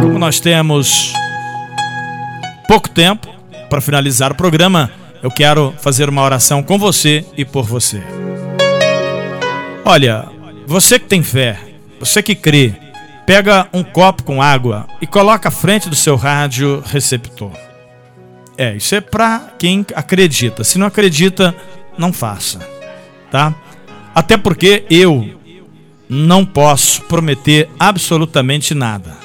Como nós temos pouco tempo para finalizar o programa, eu quero fazer uma oração com você e por você. Olha, você que tem fé, você que crê, pega um copo com água e coloca à frente do seu rádio receptor. É, isso é para quem acredita. Se não acredita, não faça, tá? Até porque eu não posso prometer absolutamente nada.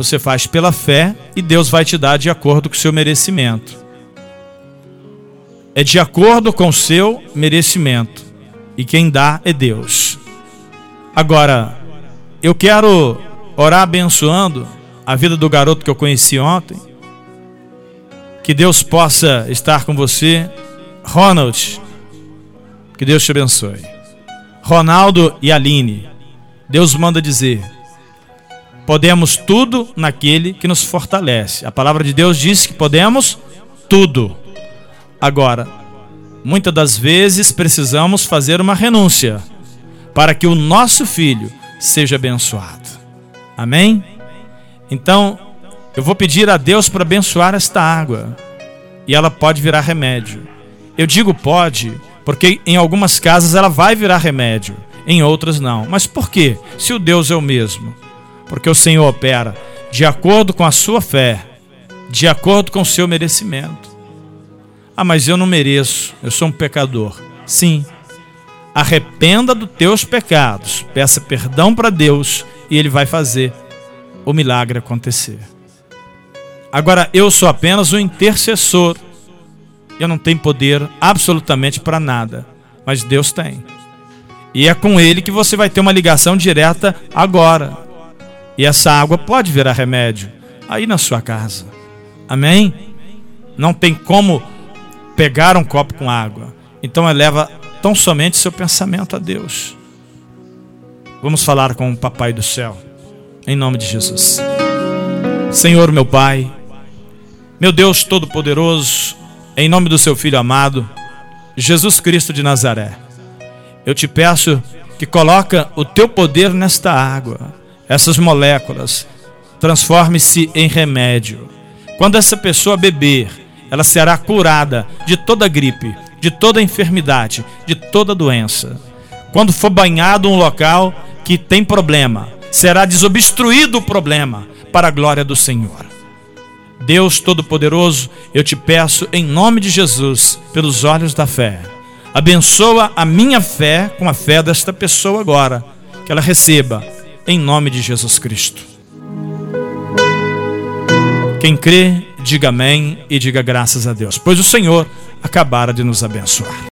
Você faz pela fé e Deus vai te dar de acordo com o seu merecimento. É de acordo com o seu merecimento. E quem dá é Deus. Agora, eu quero orar abençoando a vida do garoto que eu conheci ontem. Que Deus possa estar com você. Ronald, que Deus te abençoe. Ronaldo e Aline, Deus manda dizer: podemos tudo naquele que nos fortalece. A palavra de Deus diz que podemos tudo. Agora, muitas das vezes precisamos fazer uma renúncia para que o nosso filho seja abençoado. Amém? Então, eu vou pedir a Deus para abençoar esta água e ela pode virar remédio. Eu digo pode porque em algumas casas ela vai virar remédio, em outras não. Mas por quê? Se o Deus é o mesmo. Porque o Senhor opera de acordo com a sua fé, de acordo com o seu merecimento. Ah, mas eu não mereço, eu sou um pecador. Sim. Arrependa dos teus pecados, peça perdão para Deus e Ele vai fazer o milagre acontecer. Agora, eu sou apenas o intercessor eu não tenho poder absolutamente para nada, mas Deus tem. E é com Ele que você vai ter uma ligação direta agora. E essa água pode virar remédio aí na sua casa. Amém? Não tem como pegar um copo com água. Então eleva tão somente seu pensamento a Deus. Vamos falar com o Papai do céu, em nome de Jesus. Senhor, meu Pai, meu Deus Todo-Poderoso, em nome do seu filho amado, Jesus Cristo de Nazaré. Eu te peço que coloca o teu poder nesta água, essas moléculas, transforme-se em remédio. Quando essa pessoa beber, ela será curada de toda gripe, de toda enfermidade, de toda doença. Quando for banhado um local que tem problema, será desobstruído o problema para a glória do Senhor. Deus Todo-Poderoso, eu te peço em nome de Jesus, pelos olhos da fé. Abençoa a minha fé com a fé desta pessoa agora, que ela receba em nome de Jesus Cristo. Quem crê, diga amém e diga graças a Deus, pois o Senhor acabara de nos abençoar.